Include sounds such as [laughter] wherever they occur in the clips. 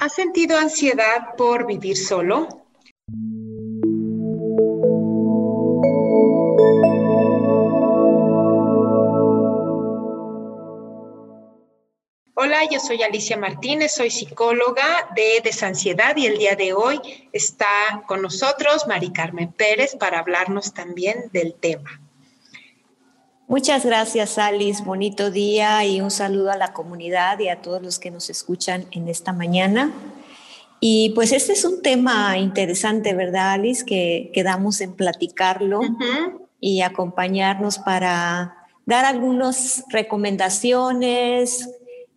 ¿Has sentido ansiedad por vivir solo? Hola, yo soy Alicia Martínez, soy psicóloga de Desansiedad y el día de hoy está con nosotros Mari Carmen Pérez para hablarnos también del tema. Muchas gracias, Alice. Bonito día y un saludo a la comunidad y a todos los que nos escuchan en esta mañana. Y pues este es un tema interesante, ¿verdad, Alice? Que quedamos en platicarlo y acompañarnos para dar algunas recomendaciones,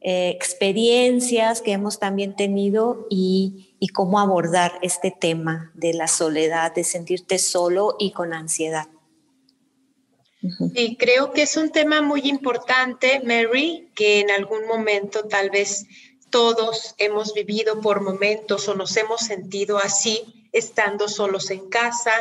eh, experiencias que hemos también tenido y, y cómo abordar este tema de la soledad, de sentirte solo y con ansiedad. Y creo que es un tema muy importante, Mary, que en algún momento tal vez todos hemos vivido por momentos o nos hemos sentido así estando solos en casa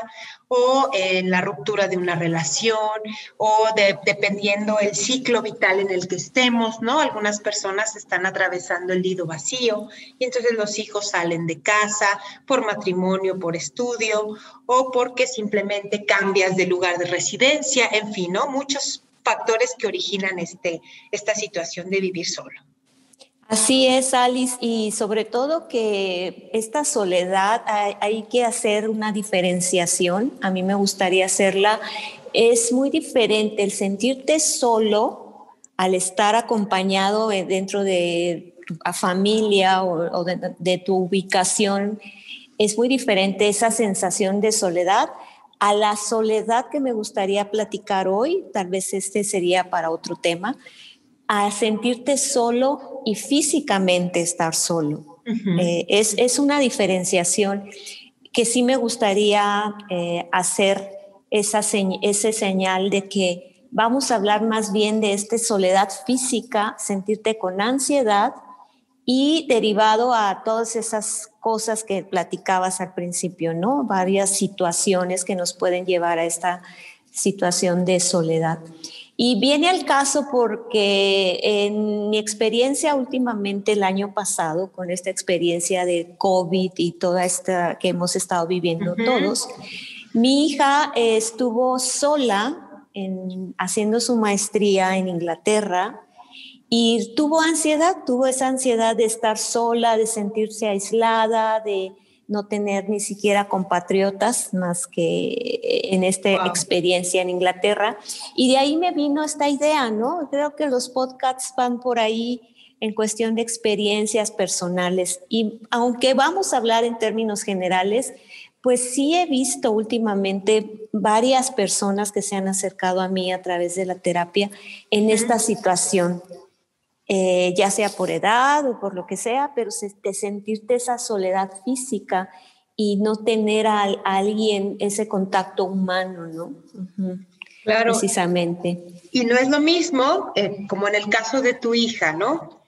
o en la ruptura de una relación o dependiendo el ciclo vital en el que estemos, ¿no? Algunas personas están atravesando el nido vacío y entonces los hijos salen de casa por matrimonio, por estudio o porque simplemente cambias de lugar de residencia, en fin, ¿no? Muchos factores que originan este, esta situación de vivir solo. Así es, Alice, y sobre todo que esta soledad hay, que hacer una diferenciación, a mí me gustaría hacerla, es muy diferente el sentirte solo al estar acompañado dentro de tu familia o, de tu ubicación, es muy diferente esa sensación de soledad a la soledad que me gustaría platicar hoy, tal vez este sería para otro tema, a sentirte solo y físicamente estar solo. Eh, es, una diferenciación que sí me gustaría eh, hacer esa ese señal de que vamos a hablar más bien de esta soledad física, sentirte con ansiedad y derivado a todas esas cosas que platicabas al principio, ¿no? Varias situaciones que nos pueden llevar a esta situación de soledad. Y viene al caso porque en mi experiencia últimamente el año pasado, con esta experiencia de COVID y toda esta que hemos estado viviendo todos, mi hija estuvo sola en, haciendo su maestría en Inglaterra y tuvo ansiedad, tuvo esa ansiedad de estar sola, de sentirse aislada, de no tener ni siquiera compatriotas más que en esta experiencia en Inglaterra. Y de ahí me vino esta idea, ¿no? Creo que los podcasts van por ahí en cuestión de experiencias personales. Y aunque vamos a hablar en términos generales, pues sí he visto últimamente varias personas que se han acercado a mí a través de la terapia en esta situación eh, ya sea por edad o por lo que sea, pero de sentirte esa soledad física y no tener a, alguien ese contacto humano, ¿no? Claro. Precisamente. Y no es lo mismo eh, como en el caso de tu hija, ¿no?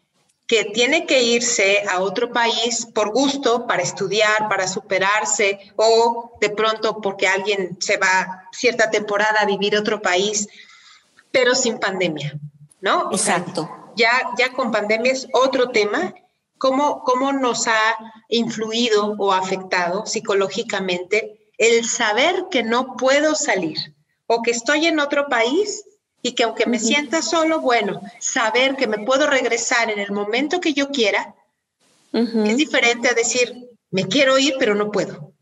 Que tiene que irse a otro país por gusto, para estudiar, para superarse, o de pronto porque alguien se va cierta temporada a vivir a otro país, pero sin pandemia, ¿no? Exacto ya, ya con pandemia es otro tema, cómo, cómo nos ha influido o afectado psicológicamente el saber que no puedo salir o que estoy en otro país y que aunque me sienta solo, bueno, saber que me puedo regresar en el momento que yo quiera es diferente a decir, me quiero ir, pero no puedo.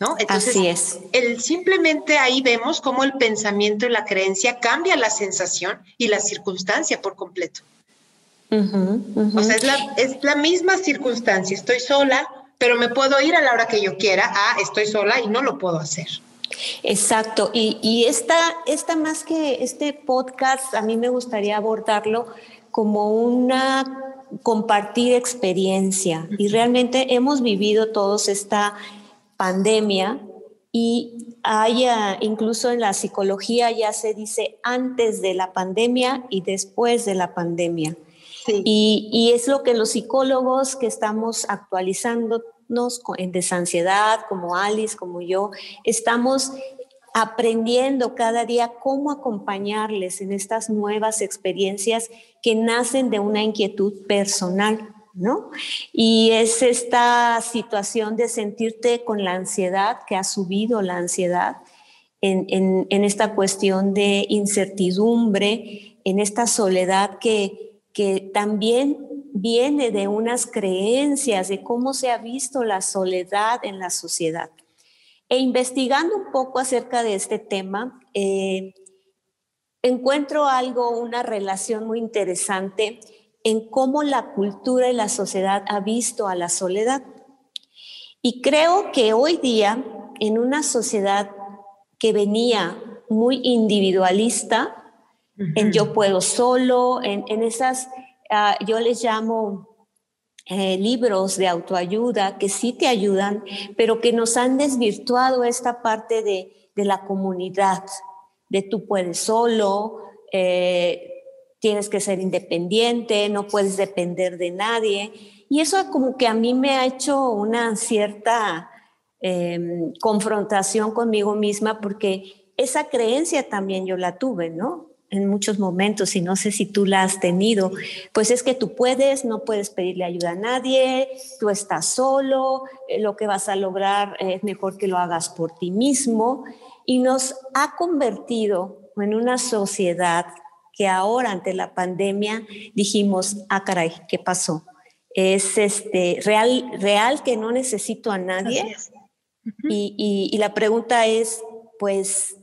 ¿No? Así es. El, simplemente ahí vemos cómo el pensamiento y la creencia cambia la sensación y la circunstancia por completo. O sea, es la, misma circunstancia, estoy sola, pero me puedo ir a la hora que yo quiera, ah, estoy sola y no lo puedo hacer. Exacto, y, y esta, esta más que este podcast, a mí me gustaría abordarlo como una compartir experiencia. Y realmente hemos vivido todos esta pandemia y hay, incluso en la psicología ya se dice antes de la pandemia y después de la pandemia. Y, es lo que los psicólogos que estamos actualizándonos en desansiedad, como Alice, como yo, estamos aprendiendo cada día cómo acompañarles en estas nuevas experiencias que nacen de una inquietud personal. ¿no? Y es esta situación de sentirte con la ansiedad, que ha subido la ansiedad, en, esta cuestión de incertidumbre, en esta soledad que, que también viene de unas creencias de cómo se ha visto la soledad en la sociedad. E investigando un poco acerca de este tema, eh, encuentro algo, una relación muy interesante en cómo la cultura y la sociedad ha visto a la soledad. Y creo que hoy día, en una sociedad que venía muy individualista, en yo puedo solo, en, esas, ah, yo les llamo eh, libros de autoayuda que sí te ayudan, pero que nos han desvirtuado esta parte de, de la comunidad, de tú puedes solo, eh, tienes que ser independiente, no puedes depender de nadie. Y eso como que a mí me ha hecho una cierta em, confrontación conmigo misma porque esa creencia también yo la tuve, ¿no? En muchos momentos, y no sé si tú la has tenido, pues es que tú puedes, no puedes pedirle ayuda a nadie, tú estás solo, eh, lo que vas a lograr es mejor que lo hagas por ti mismo, y nos ha convertido en una sociedad que ahora ante la pandemia dijimos, ah, caray, ¿qué pasó? Es este, real, real que no necesito a nadie. y, y, la pregunta es, pues,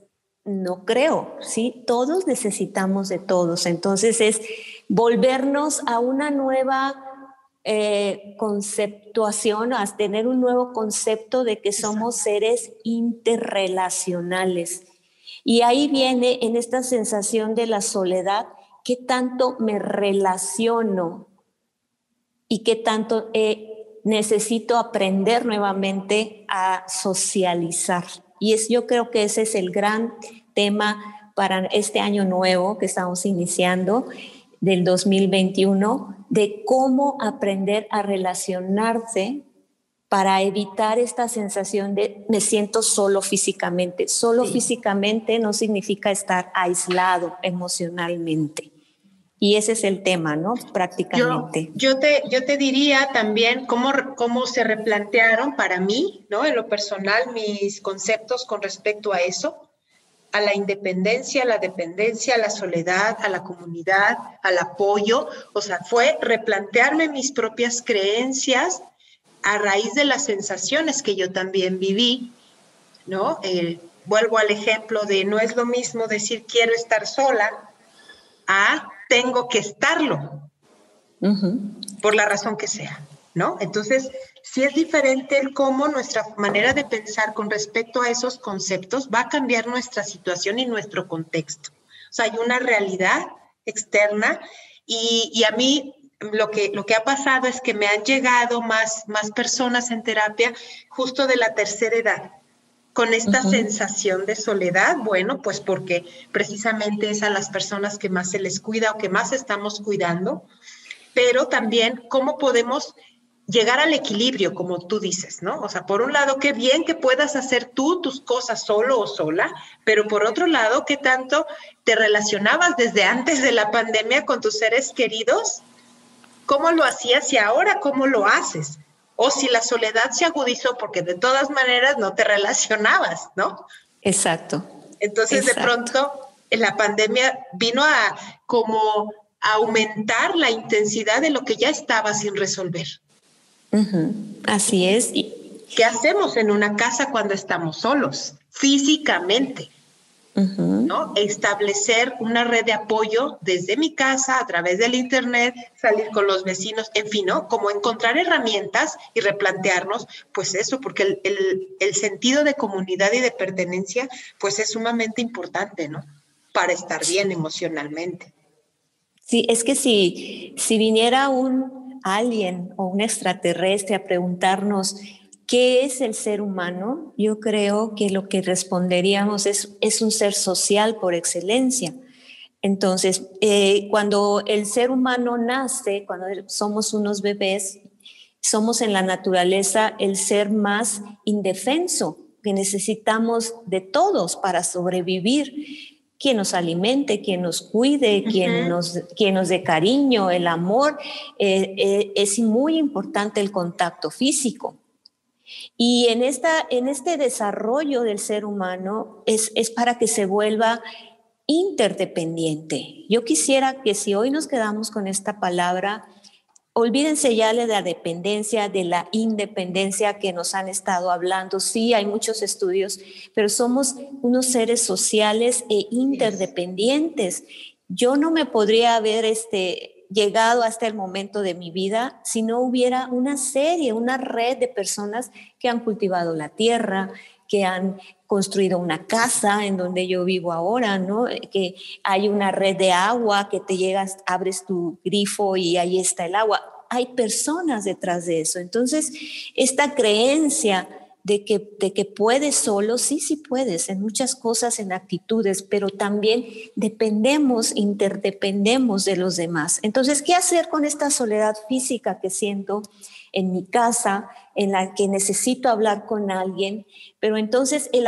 no creo, ¿sí? Todos necesitamos de todos. Entonces es volvernos a una nueva eh, conceptuación, a tener un nuevo concepto de que somos seres interrelacionales y ahí viene en esta sensación de la soledad, qué tanto me relaciono y qué tanto eh, necesito aprender nuevamente a socializar. Y es, yo creo que ese es el gran tema para este año nuevo que estamos iniciando del 2021, de cómo aprender a relacionarse para evitar esta sensación de me siento solo físicamente. Solo físicamente no significa estar aislado emocionalmente. Y ese es el tema, ¿no? Prácticamente. Yo, te, yo te diría también cómo, cómo se replantearon para mí, ¿no? En lo personal, mis conceptos con respecto a eso, a la independencia, a la dependencia, a la soledad, a la comunidad, al apoyo. O sea, fue replantearme mis propias creencias a raíz de las sensaciones que yo también viví, ¿no? Eh, vuelvo al ejemplo de no es lo mismo decir quiero estar sola a tengo que estarlo, por la razón que sea, ¿no? Entonces, si es diferente el cómo nuestra manera de pensar con respecto a esos conceptos va a cambiar nuestra situación y nuestro contexto. O sea, hay una realidad externa y, y a mí lo que, lo que ha pasado es que me han llegado más, más personas en terapia justo de la tercera edad, con esta sensación de soledad, bueno, pues porque precisamente es a las personas que más se les cuida o que más estamos cuidando, pero también cómo podemos llegar al equilibrio, como tú dices, ¿no? O sea, por un lado, qué bien que puedas hacer tú tus cosas solo o sola, pero por otro lado, qué tanto te relacionabas desde antes de la pandemia con tus seres queridos cómo lo hacías y ahora cómo lo haces. O si la soledad se agudizó porque de todas maneras no te [laughs] relacionabas, ¿no? Exacto. Entonces de pronto la pandemia vino a como aumentar la intensidad de lo que ya estaba sin resolver. Así es. ¿Qué hacemos en una casa cuando estamos solos? Físicamente. ¿no? Establecer una red de apoyo desde mi casa, a través del Internet, salir con los vecinos, en fin, ¿no? Como encontrar herramientas y replantearnos, pues eso, porque el, sentido de comunidad y de pertenencia, pues es sumamente importante, ¿no? Para estar bien emocionalmente. Sí, es que si, si viniera un alguien o un extraterrestre a preguntarnos, ¿Qué es el ser humano? Yo creo que lo que responderíamos es, es un ser social por excelencia. Entonces, eh, cuando el ser humano nace, cuando somos unos bebés, somos en la naturaleza el ser más indefenso, que necesitamos de todos para sobrevivir. Quien nos alimente, quien nos cuide, quien, nos, quien nos dé cariño, el amor. Eh, eh, es muy importante el contacto físico. Y en, esta, en este desarrollo del ser humano es, es para que se vuelva interdependiente. Yo quisiera que si hoy nos quedamos con esta palabra, olvídense ya de la dependencia, de la independencia que nos han estado hablando. Sí, hay muchos estudios, pero somos unos seres sociales e interdependientes. Yo no me podría haber este, llegado hasta el momento de mi vida si no hubiera una serie, una red de personas que han cultivado la tierra, que han construido una casa en donde yo vivo ahora, ¿no? Que hay una red de agua que te llegas, abres tu grifo y ahí está el agua. Hay personas detrás de eso. Entonces, esta creencia de que, de que puedes solo, sí, sí puedes, en muchas cosas, en actitudes, pero también dependemos, interdependemos de los demás. Entonces, ¿qué hacer con esta soledad física que siento en mi casa, en la que necesito hablar con alguien? Pero entonces el,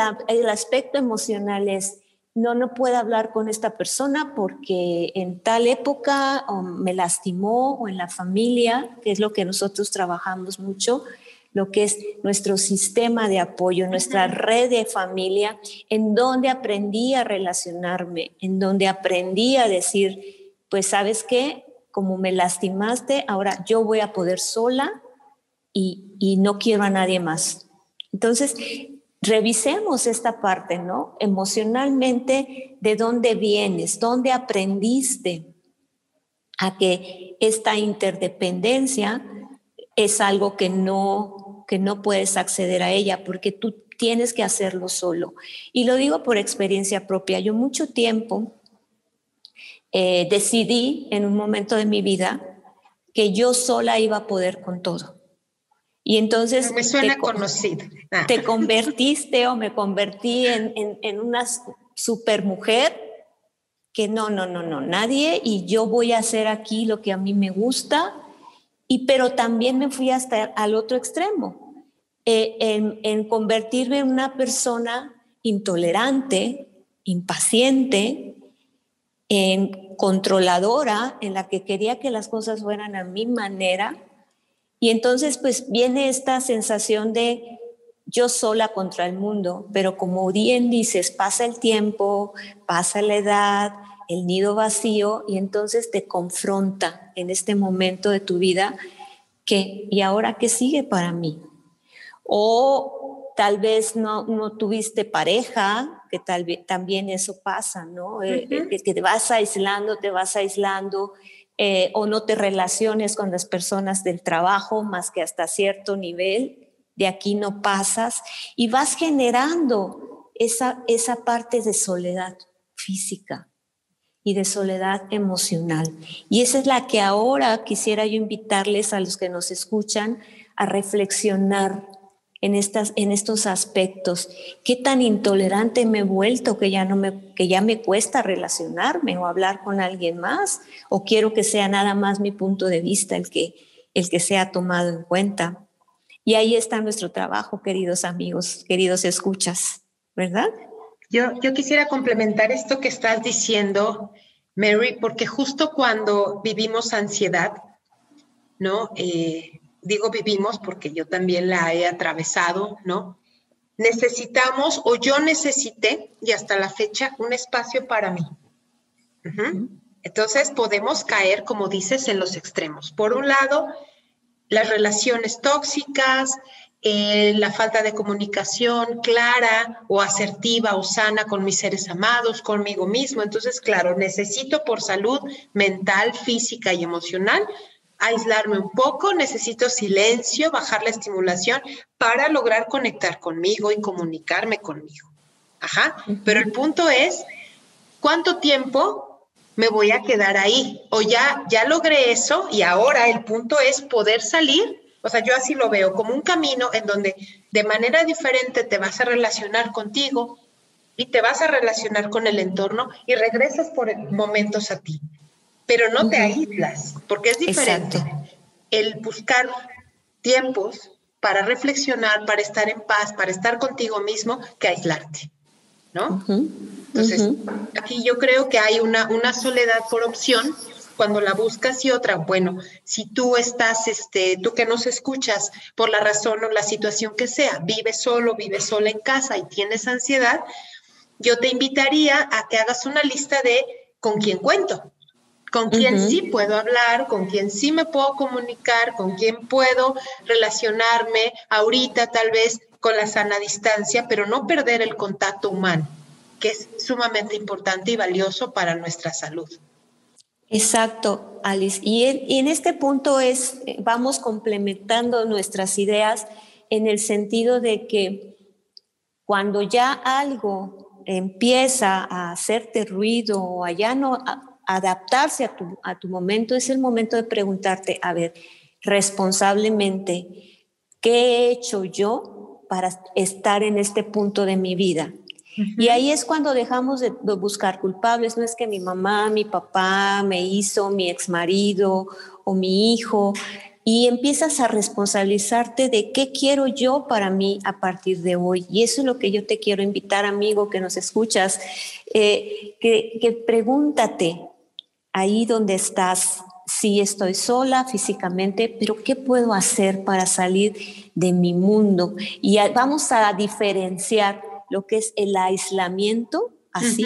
aspecto emocional es, no, no puedo hablar con esta persona porque en tal época me lastimó o en la familia, que es lo que nosotros trabajamos mucho, lo que es nuestro sistema de apoyo, nuestra red de familia, en donde aprendí a relacionarme, en donde aprendí a decir, pues sabes qué, como me lastimaste, ahora yo voy a poder sola y, no quiero a nadie más. Entonces, revisemos esta parte, ¿no? Emocionalmente, ¿de dónde vienes? ¿Dónde aprendiste a que esta interdependencia es algo que no, que no puedes acceder a ella porque tú tienes que hacerlo solo? Y lo digo por experiencia propia. Yo mucho tiempo eh, decidí en un momento de mi vida que yo sola iba a poder con todo. Y entonces... Me suena te, conocido. Ah. Te convertiste o me convertí en, en, en una supermujer que no, no, no, no, nadie y yo voy a hacer aquí lo que a mí me gusta, y pero también me fui hasta al otro extremo, eh, en, en convertirme en una persona intolerante, impaciente, en controladora, en la que quería que las cosas fueran a mi manera y entonces pues viene esta sensación de yo sola contra el mundo, pero como bien dices, pasa el tiempo, pasa la edad, el nido vacío y entonces te confronta en este momento de tu vida que, ¿y ahora qué sigue para mí? O tal vez no, no tuviste pareja, que tal vez también eso pasa, ¿no? Eh, que te vas aislando, te vas aislando eh, o no te relaciones con las personas del trabajo más que hasta cierto nivel, de aquí no pasas y vas generando esa, esa parte de soledad física y de soledad emocional. Y esa es la que ahora quisiera yo invitarles a los que nos escuchan a reflexionar en, estas, en estos aspectos. ¿Qué tan intolerante me he vuelto que ya, no me, que ya me cuesta relacionarme o hablar con alguien más? ¿O quiero que sea nada más mi punto de vista el que, el que sea tomado en cuenta? Y ahí está nuestro trabajo, queridos amigos, queridos escuchas, ¿verdad? Yo, yo quisiera complementar esto que estás diciendo, Mary, porque justo cuando vivimos ansiedad, ¿no? Eh, digo vivimos porque yo también la he atravesado, ¿no? Necesitamos o yo necesité, y hasta la fecha, un espacio para mí. Entonces podemos caer, como dices, en los extremos. Por un lado, las relaciones tóxicas, eh, la falta de comunicación clara o asertiva o sana con mis seres amados, conmigo mismo. Entonces, claro, necesito por salud mental, física y emocional aislarme un poco, necesito silencio, bajar la estimulación para lograr conectar conmigo y comunicarme conmigo. Ajá, pero el punto es, ¿cuánto tiempo me voy a quedar ahí? O ya, ya logré eso y ahora el punto es poder salir. O sea, yo así lo veo como un camino en donde de manera diferente te vas a relacionar contigo y te vas a relacionar con el entorno y regresas por momentos a ti pero no te aíslas, porque es diferente el buscar tiempos para reflexionar, para estar en paz, para estar contigo mismo, que aislarte, ¿no? Entonces, aquí yo creo que hay una, una soledad por opción cuando la buscas y otra, bueno, si tú estás, este, tú que nos escuchas por la razón o la situación que sea, vives solo, vives sola en casa y tienes ansiedad, yo te invitaría a que hagas una lista de con quién cuento, con quién sí puedo hablar, con quién sí me puedo comunicar, con quién puedo relacionarme ahorita tal vez con la sana distancia, pero no perder el contacto humano, que es sumamente importante y valioso para nuestra salud. Exacto, Alice. Y en, este punto es, vamos complementando nuestras ideas en el sentido de que cuando ya algo empieza a hacerte ruido o a ya no adaptarse a tu, a tu momento, es el momento de preguntarte, a ver, responsablemente, ¿qué he hecho yo para estar en este punto de mi vida? Y ahí es cuando dejamos de, buscar culpables. No es que mi mamá, mi papá me hizo, mi ex marido o mi hijo. Y empiezas a responsabilizarte de qué quiero yo para mí a partir de hoy. Y eso es lo que yo te quiero invitar, amigo, que nos escuchas, eh, que, que pregúntate, ahí donde estás, sí estoy sola físicamente, pero ¿qué puedo hacer para salir de mi mundo? Y vamos a diferenciar lo que es el aislamiento, así,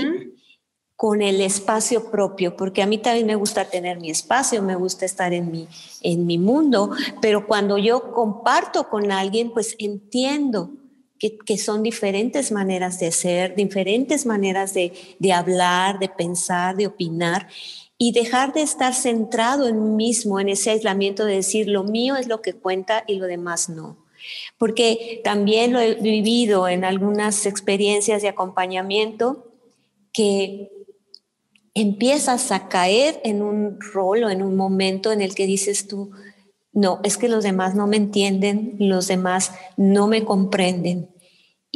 con el espacio propio, porque a mí también me gusta tener mi espacio, me gusta estar en mi, en mi mundo, pero cuando yo comparto con alguien, pues entiendo que, que, son diferentes maneras de ser, diferentes maneras de, de, hablar, de pensar, de opinar y dejar de estar centrado en mí mismo, en ese aislamiento de decir lo mío es lo que cuenta y lo demás no. Porque también lo he vivido en algunas experiencias de acompañamiento que empiezas a caer en un rol o en un momento en el que dices tú, no, es que los demás no me entienden, los demás no me comprenden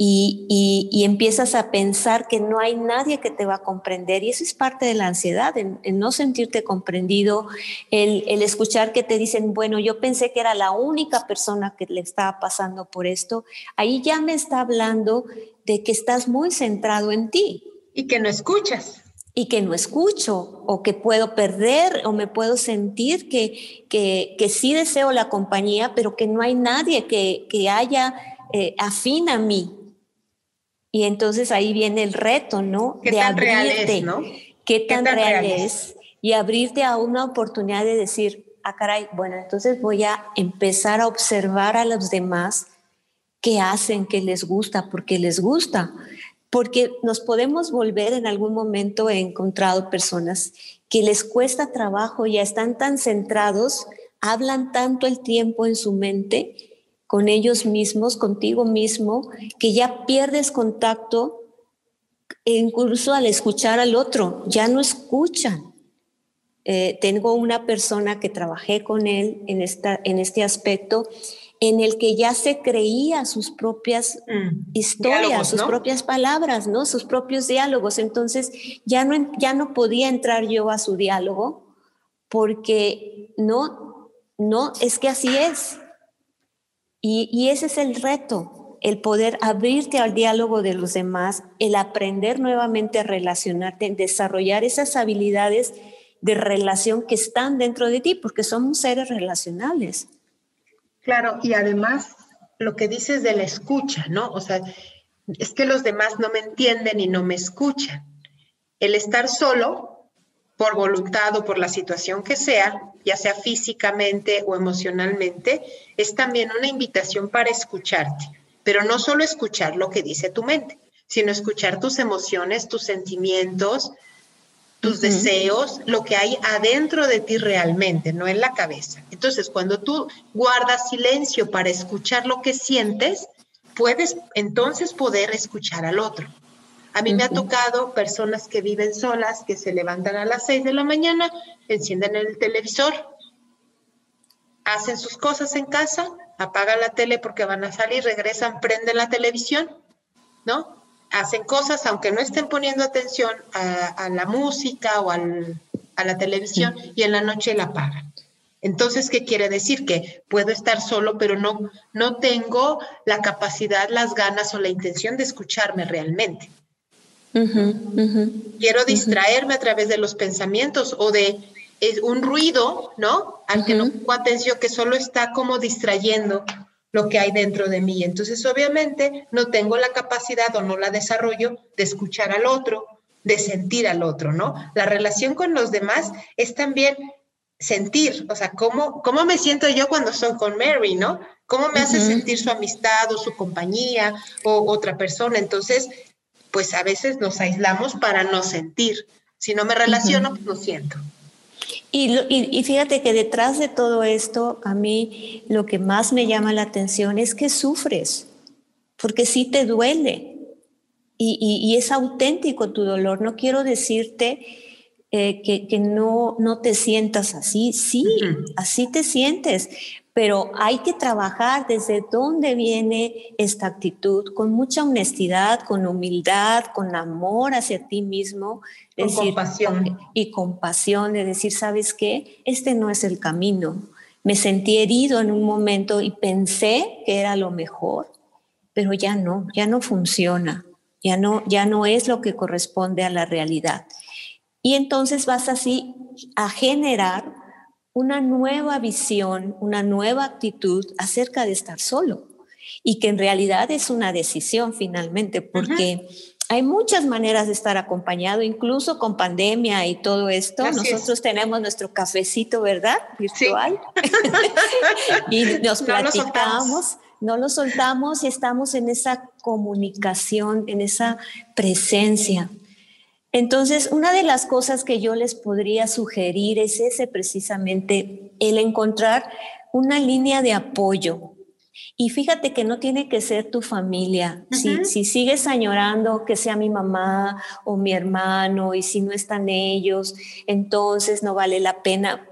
y, empiezas a pensar que no hay nadie que te va a comprender y eso es parte de la ansiedad, en, no sentirte comprendido, el, el, escuchar que te dicen, bueno, yo pensé que era la única persona que le estaba pasando por esto, ahí ya me está hablando de que estás muy centrado en ti. Y que no escuchas y que no escucho o que puedo perder o me puedo sentir que, que, que sí deseo la compañía, pero que no hay nadie que, que haya eh, afín a mí. Y entonces ahí viene el reto, ¿no? ¿Qué de tan real es, ¿no? ¿Qué tan, real, es? Y abrirte a una oportunidad de decir, ah, caray, bueno, entonces voy a empezar a observar a los demás qué hacen, qué les gusta, porque les gusta. Porque nos podemos volver en algún momento, he encontrado personas que les cuesta trabajo, ya están tan centrados, hablan tanto el tiempo en su mente con ellos mismos, contigo mismo, que ya pierdes contacto e incluso al escuchar al otro, ya no escuchan. Eh, tengo una persona que trabajé con él en, esta, en este aspecto en el que ya se creía sus propias mm, historias, sus propias palabras, ¿no? Sus propios diálogos. Entonces ya no, ya no podía entrar yo a su diálogo porque no, no, es que así es. Y, ese es el reto, el poder abrirte al diálogo de los demás, el aprender nuevamente a relacionarte, desarrollar esas habilidades de relación que están dentro de ti, porque somos seres relacionales. Claro, y además lo que dices de la escucha, ¿no? O sea, es que los demás no me entienden y no me escuchan. El estar solo por voluntad o por la situación que sea, ya sea físicamente o emocionalmente, es también una invitación para escucharte, pero no solo escuchar lo que dice tu mente, sino escuchar tus emociones, tus sentimientos, tus deseos, lo que hay adentro de ti realmente, no en la cabeza. Entonces, cuando tú guardas silencio para escuchar lo que sientes, puedes entonces poder escuchar al otro. A mí me ha tocado personas que viven solas, que se levantan a las 6 de la mañana, encienden el televisor, hacen sus cosas en casa, apagan la tele porque van a salir, regresan, prenden la televisión, ¿no? Hacen cosas aunque no estén poniendo atención a, la música o a la televisión y en la noche la apagan. Entonces, ¿qué quiere decir? Que puedo estar solo, pero no, no tengo la capacidad, las ganas o la intención de escucharme realmente. Quiero distraerme a través de los pensamientos o de un ruido, ¿no? Al que no pongo atención, que solo está como distrayendo lo que hay dentro de mí. Entonces, obviamente, no tengo la capacidad o no la desarrollo de escuchar al otro, de sentir al otro, ¿no? La relación con los demás es también sentir, o sea, cómo, cómo me siento yo cuando estoy con Mary, ¿no? ¿Cómo me hace sentir su amistad o su compañía o otra persona? Entonces, pues a veces nos aislamos para no sentir. Si no me relaciono, pues no siento. Y, fíjate que detrás de todo esto, a mí lo que más me llama la atención es que sufres, porque sí te duele y, es auténtico tu dolor. No quiero decirte eh, que, no, no te sientas así, sí, así te sientes, pero hay que trabajar desde dónde viene esta actitud, con mucha honestidad, con humildad, con amor hacia ti mismo. Con compasión. Y compasión de decir, ¿sabes qué? Este no es el camino. Me sentí herido en un momento y pensé que era lo mejor, pero ya no, ya no funciona, ya no, ya no es lo que corresponde a la realidad. Y entonces vas así a generar una nueva visión, una nueva actitud acerca de estar solo y que en realidad es una decisión finalmente, porque hay muchas maneras de estar acompañado, incluso con pandemia y todo esto. Nosotros tenemos nuestro cafecito, ¿verdad? Virtual. [laughs] [laughs] y nos platicamos. no lo soltamos y estamos en esa comunicación, en esa presencia. Entonces, una de las cosas que yo les podría sugerir es ese precisamente, el encontrar una línea de apoyo. Y fíjate que no tiene que ser tu familia. si, si, sigues añorando que sea mi mamá o mi hermano y si no están ellos, entonces no vale la pena.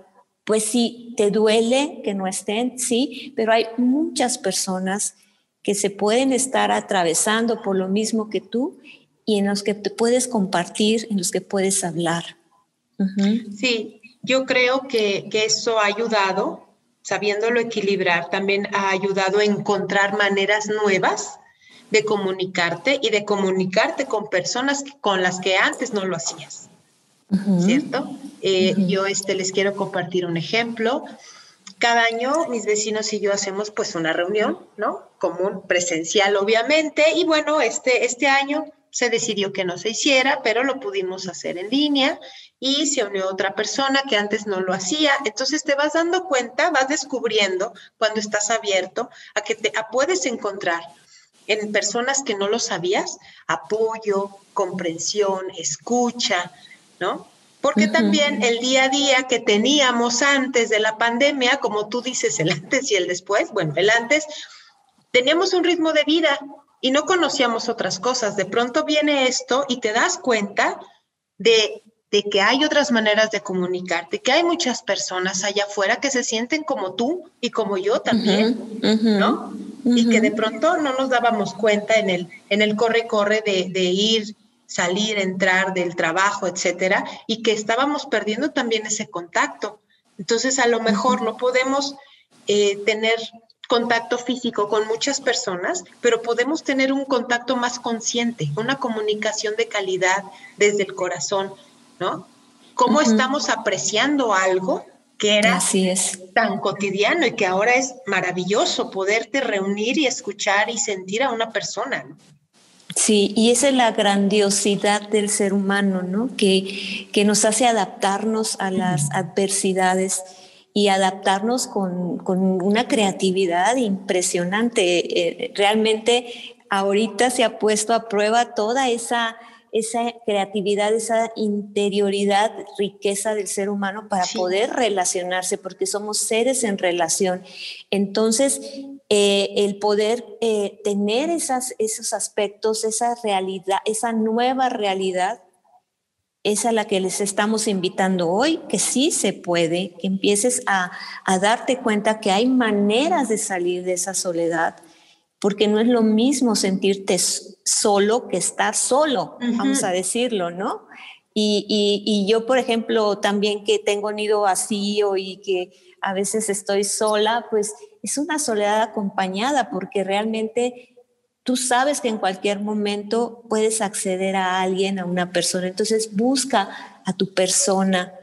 Pues sí, te duele que no estén, sí, pero hay muchas personas que se pueden estar atravesando por lo mismo que tú y en los que te puedes compartir, en los que puedes hablar. Sí, yo creo que, que eso ha ayudado, sabiéndolo equilibrar, también ha ayudado a encontrar maneras nuevas de comunicarte y de comunicarte con personas con las que antes no lo hacías. ¿Cierto? Eh, yo este, les quiero compartir un ejemplo. Cada año mis vecinos y yo hacemos pues una reunión, ¿no? Común, presencial obviamente, y bueno, este, este año se decidió que no se hiciera, pero lo pudimos hacer en línea y se unió otra persona que antes no lo hacía. Entonces te vas dando cuenta, vas descubriendo cuando estás abierto a que te puedes encontrar en personas que no lo sabías, apoyo, comprensión, escucha, ¿no? Porque también el día a día que teníamos antes de la pandemia, como tú dices, el antes y el después, bueno, el antes, teníamos un ritmo de vida y no conocíamos otras cosas. De pronto viene esto y te das cuenta de, que hay otras maneras de comunicarte, que hay muchas personas allá afuera que se sienten como tú y como yo también, ¿no? Y que de pronto no nos dábamos cuenta en el, en el corre-corre de, ir, salir, entrar del trabajo, etcétera, y que estábamos perdiendo también ese contacto. Entonces, a lo mejor no podemos eh, tener contacto físico con muchas personas, pero podemos tener un contacto más consciente, una comunicación de calidad desde el corazón, ¿no? ¿Cómo estamos apreciando algo que era Así es. tan cotidiano y que ahora es maravilloso poderte reunir y escuchar y sentir a una persona? Sí, y esa es la grandiosidad del ser humano, ¿no? Que, que nos hace adaptarnos a las adversidades y adaptarnos con, una creatividad impresionante. Eh, realmente ahorita se ha puesto a prueba toda esa, esa creatividad, esa interioridad, riqueza del ser humano para poder relacionarse, porque somos seres en relación. Entonces, eh, el poder eh, tener esas, esos aspectos, esa realidad, esa nueva realidad, es a la que les estamos invitando hoy, que sí se puede, que empieces a, darte cuenta que hay maneras de salir de esa soledad, porque no es lo mismo sentirte solo que estar solo, vamos a decirlo, ¿no? Y, yo, por ejemplo, también que tengo nido vacío y que a veces estoy sola, pues es una soledad acompañada, porque realmente tú sabes que en cualquier momento puedes acceder a alguien, a una persona. Entonces busca a tu persona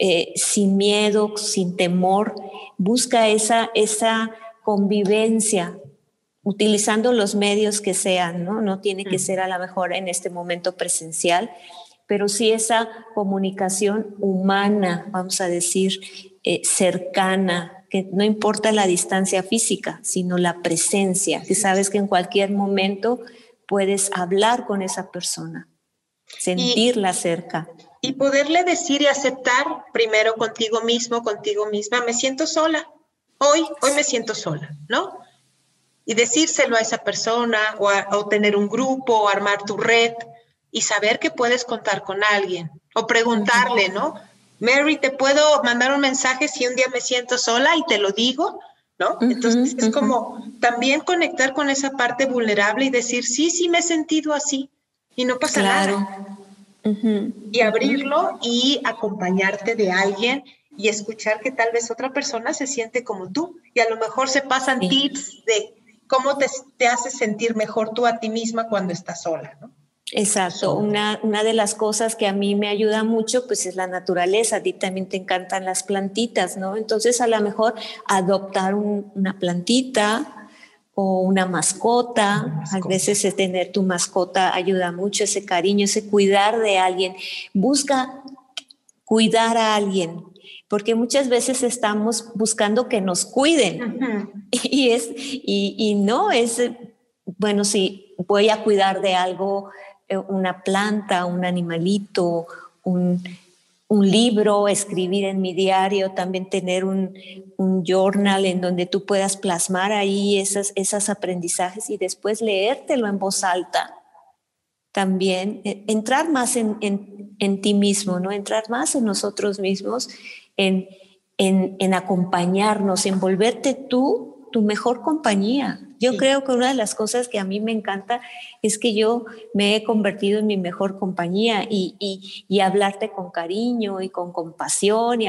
eh, sin miedo, sin temor. Busca esa, esa convivencia utilizando los medios que sean, ¿no? No tiene que ser a lo mejor en este momento presencial, pero sí esa comunicación humana, vamos a decir, eh, cercana, que no importa la distancia física, sino la presencia, que sabes que en cualquier momento puedes hablar con esa persona, sentirla cerca. Y poderle decir y aceptar primero contigo mismo, contigo misma, me siento sola, hoy, hoy me siento sola, ¿no? Y decírselo a esa persona o, o tener un grupo o armar tu red y saber que puedes contar con alguien o preguntarle, ¿no? Mary, ¿te puedo mandar un mensaje si un día me siento sola y te lo digo? ¿No? Entonces es como también conectar con esa parte vulnerable y decir, sí, sí me he sentido así y no pasa nada. Y abrirlo y acompañarte de alguien y escuchar que tal vez otra persona se siente como tú y a lo mejor se pasan tips de cómo te, te haces sentir mejor tú a ti misma cuando estás sola, ¿no? Exacto, una, una, de las cosas que a mí me ayuda mucho pues es la naturaleza, a ti también te encantan las plantitas, ¿no? Entonces a lo mejor adoptar una plantita o una mascota, a veces tener tu mascota ayuda mucho, ese cariño, ese cuidar de alguien, busca cuidar a alguien, porque muchas veces estamos buscando que nos cuiden. [laughs] Y, es, y, y no es, bueno, si voy a cuidar de algo, una planta, un animalito, un, libro, escribir en mi diario, también tener un, journal en donde tú puedas plasmar ahí esos, esos aprendizajes y después leértelo en voz alta. También eh, entrar más en, ti mismo, ¿no? Entrar más en nosotros mismos, en, en acompañarnos, en volverte tú tu mejor compañía. Yo creo que una de las cosas que a mí me encanta es que yo me he convertido en mi mejor compañía y, y, hablarte con cariño y con compasión y,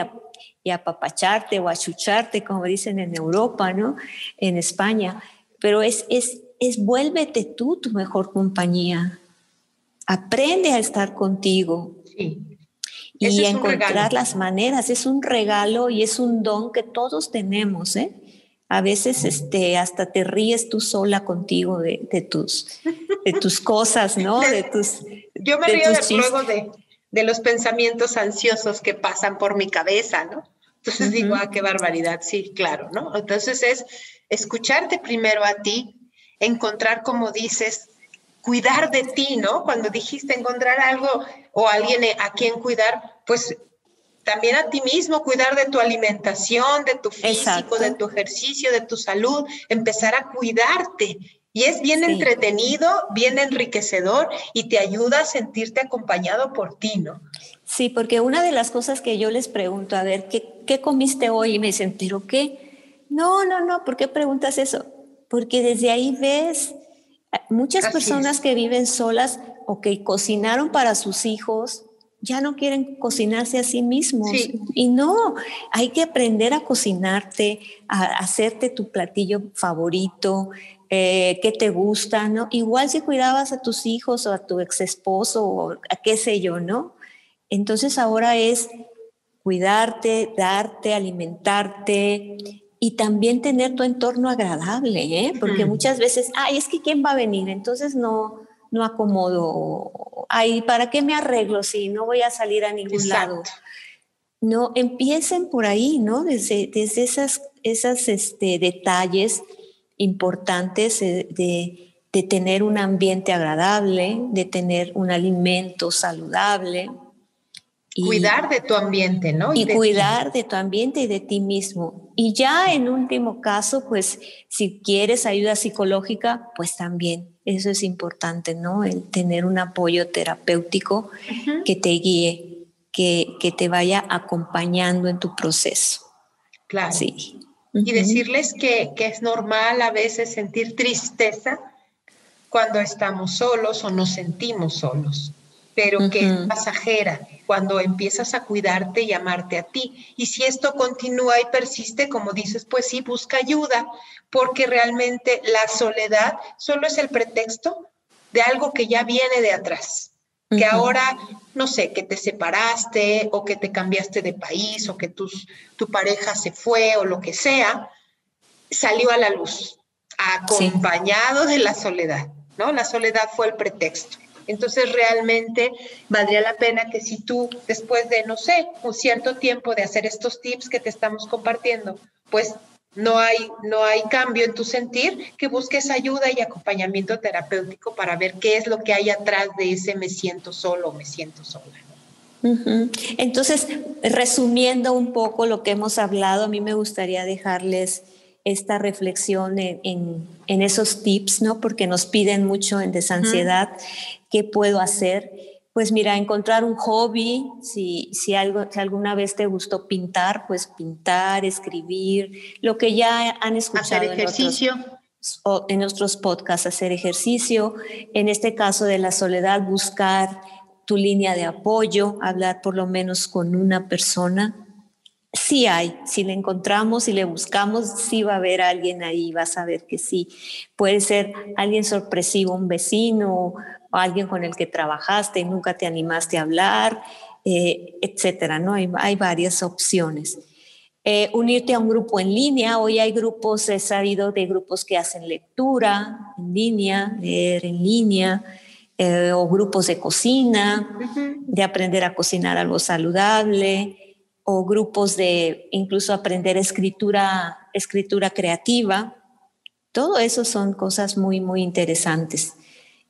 y apapacharte o achucharte, como dicen en Europa, ¿no? En España. Pero es, es, es vuélvete tú tu mejor compañía. Aprende a estar contigo. Sí. Y encontrar las maneras. Es un regalo y es un don que todos tenemos, ¿eh? A veces este, hasta te ríes tú sola contigo de, tus, de tus [laughs] cosas, ¿no? De tus, Yo me río luego de, de, los pensamientos ansiosos que pasan por mi cabeza, ¿no? Entonces digo, ah, qué barbaridad, sí, claro, ¿no? Entonces es escucharte primero a ti, encontrar, como dices, cuidar de ti, ¿no? Cuando dijiste encontrar algo o alguien a quien cuidar, pues también a ti mismo, cuidar de tu alimentación, de tu físico, de tu ejercicio, de tu salud, empezar a cuidarte. Y es bien entretenido, bien enriquecedor y te ayuda a sentirte acompañado por ti, ¿no? Sí, porque una de las cosas que yo les pregunto, a ver, ¿qué, comiste hoy? Y me dicen, ¿pero qué? No, no, no, ¿por qué preguntas eso? Porque desde ahí ves muchas personas que viven solas o que cocinaron para sus hijos, ya no quieren cocinarse a sí mismos. Y no, hay que aprender a cocinarte, a hacerte tu platillo favorito, eh, que te gusta, ¿no? Igual si cuidabas a tus hijos o a tu ex esposo o a qué sé yo, ¿no? Entonces ahora es cuidarte, darte, alimentarte y también tener tu entorno agradable, ¿eh? Porque muchas veces, ay, es que ¿quién va a venir? Entonces no, no acomodo, ay, ¿para qué me arreglo si no voy a salir a ningún lado? No, empiecen por ahí, ¿no? Desde, desde esas, esas este, detalles importantes de, tener un ambiente agradable, de tener un alimento saludable. Y, cuidar de tu ambiente, ¿no? Y, cuidar de tu ambiente y de ti mismo. Y ya en último caso, pues si quieres ayuda psicológica, pues también eso es importante, ¿no? El tener un apoyo terapéutico que te guíe, que, que, te vaya acompañando en tu proceso. Claro. Sí. Y decirles que, que es normal a veces sentir tristeza cuando estamos solos o nos sentimos solos. Pero que es pasajera cuando empiezas a cuidarte y amarte a ti. Y si esto continúa y persiste, como dices, pues sí, busca ayuda, porque realmente la soledad solo es el pretexto de algo que ya viene de atrás que ahora, no sé, que te separaste o que te cambiaste de país o que tus, tu pareja se fue o lo que sea, salió a la luz, acompañado de la soledad, ¿no? La soledad fue el pretexto. Entonces realmente valdría la pena que si tú, después de, no sé, un cierto tiempo de hacer estos tips que te estamos compartiendo, pues no hay, no hay cambio en tu sentir, que busques ayuda y acompañamiento terapéutico para ver qué es lo que hay atrás de ese me siento solo o me siento sola. Entonces, resumiendo un poco lo que hemos hablado, a mí me gustaría dejarles esta reflexión en, esos tips, ¿no? Porque nos piden mucho en desansiedad, ¿qué puedo hacer? Pues mira, encontrar un hobby, si, si, algo, si alguna vez te gustó pintar, pues pintar, escribir, lo que ya han escuchado. Hacer ejercicio. En otros, en nuestros podcasts, hacer ejercicio. En este caso de la soledad, buscar tu línea de apoyo, hablar por lo menos con una persona. Sí hay, si le encontramos, si le buscamos, sí va a haber alguien ahí, vas a ver que sí. Puede ser alguien sorpresivo, un vecino, alguien con el que trabajaste y nunca te animaste a hablar, eh, etcétera, ¿no? Hay, hay varias opciones. Eh, unirte a un grupo en línea. Hoy hay grupos, he sabido de grupos que hacen lectura en línea, leer en línea, eh, o grupos de cocina, de aprender a cocinar algo saludable, o grupos de incluso aprender escritura, escritura creativa. Todo eso son cosas muy, muy interesantes.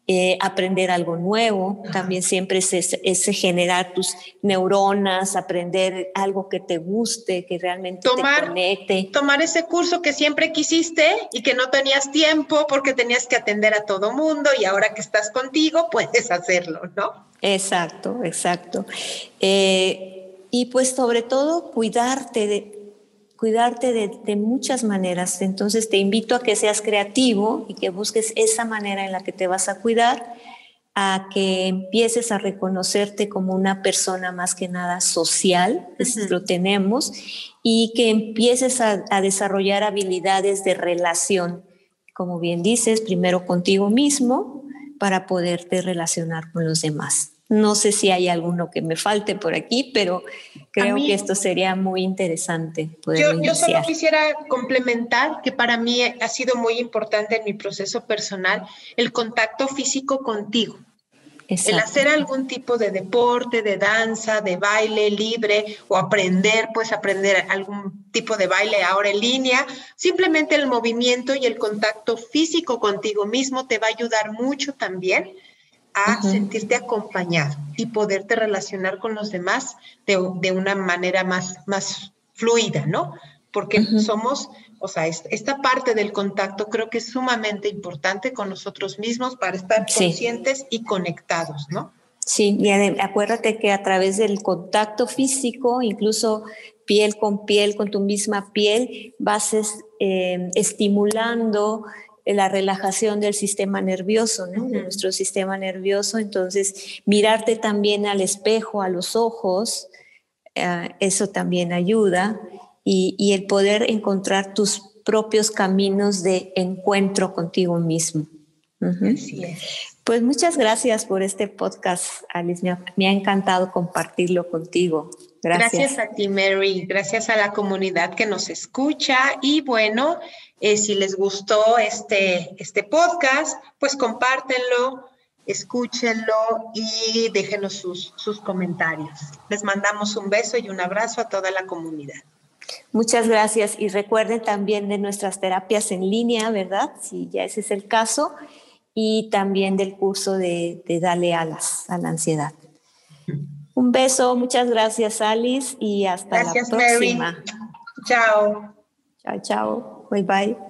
Eh, aprender algo nuevo, también siempre es, es, generar tus neuronas, aprender algo que te guste, que realmente te conecte. Tomar ese curso que siempre quisiste y que no tenías tiempo porque tenías que atender a todo mundo y ahora que estás contigo puedes [laughs] hacerlo, ¿no? Exacto, exacto. Eh, y pues sobre todo cuidarte de, cuidarte de, muchas maneras. Entonces te invito a que seas creativo y que busques esa manera en la que te vas a cuidar, a que empieces a reconocerte como una persona más que nada social, lo tenemos, y que empieces a, a desarrollar habilidades de relación, como bien dices, primero contigo mismo para poderte relacionar con los demás. No sé si hay alguno que me falte por aquí, pero creo que esto sería muy interesante. yo, yo solo quisiera complementar que para mí ha sido muy importante en mi proceso personal el contacto físico contigo. El hacer algún tipo de deporte, de danza, de baile libre o aprender, pues aprender algún tipo de baile ahora en línea, simplemente el movimiento y el contacto físico contigo mismo te va a ayudar mucho también a sentirte acompañado y poderte relacionar con los demás de, una manera más, más fluida, ¿no? Porque somos, o sea, esta parte del contacto creo que es sumamente importante con nosotros mismos para estar conscientes y conectados, ¿no? Sí, y acuérdate que a través del contacto físico, incluso piel con piel, con tu misma piel, vas eh, estimulando la relajación del sistema nervioso, ¿no? de nuestro sistema nervioso. Entonces, mirarte también al espejo, a los ojos, eh, eso también ayuda. Y, el poder encontrar tus propios caminos de encuentro contigo mismo. Pues muchas gracias por este podcast, Alice. Me ha, me ha encantado compartirlo contigo. Gracias. Gracias a ti, Mary. Gracias a la comunidad que nos escucha. Y bueno, eh, si les gustó este, este podcast, pues compártenlo, escúchenlo y déjenos sus, sus comentarios. Les mandamos un beso y un abrazo a toda la comunidad. Muchas gracias y recuerden también de nuestras terapias en línea, ¿verdad? Si ya ese es el caso, y también del curso de, de Dale Alas a la ansiedad. Un beso, muchas gracias Alice y hasta la próxima. Mary. Chao. Chao, chao. 拜拜。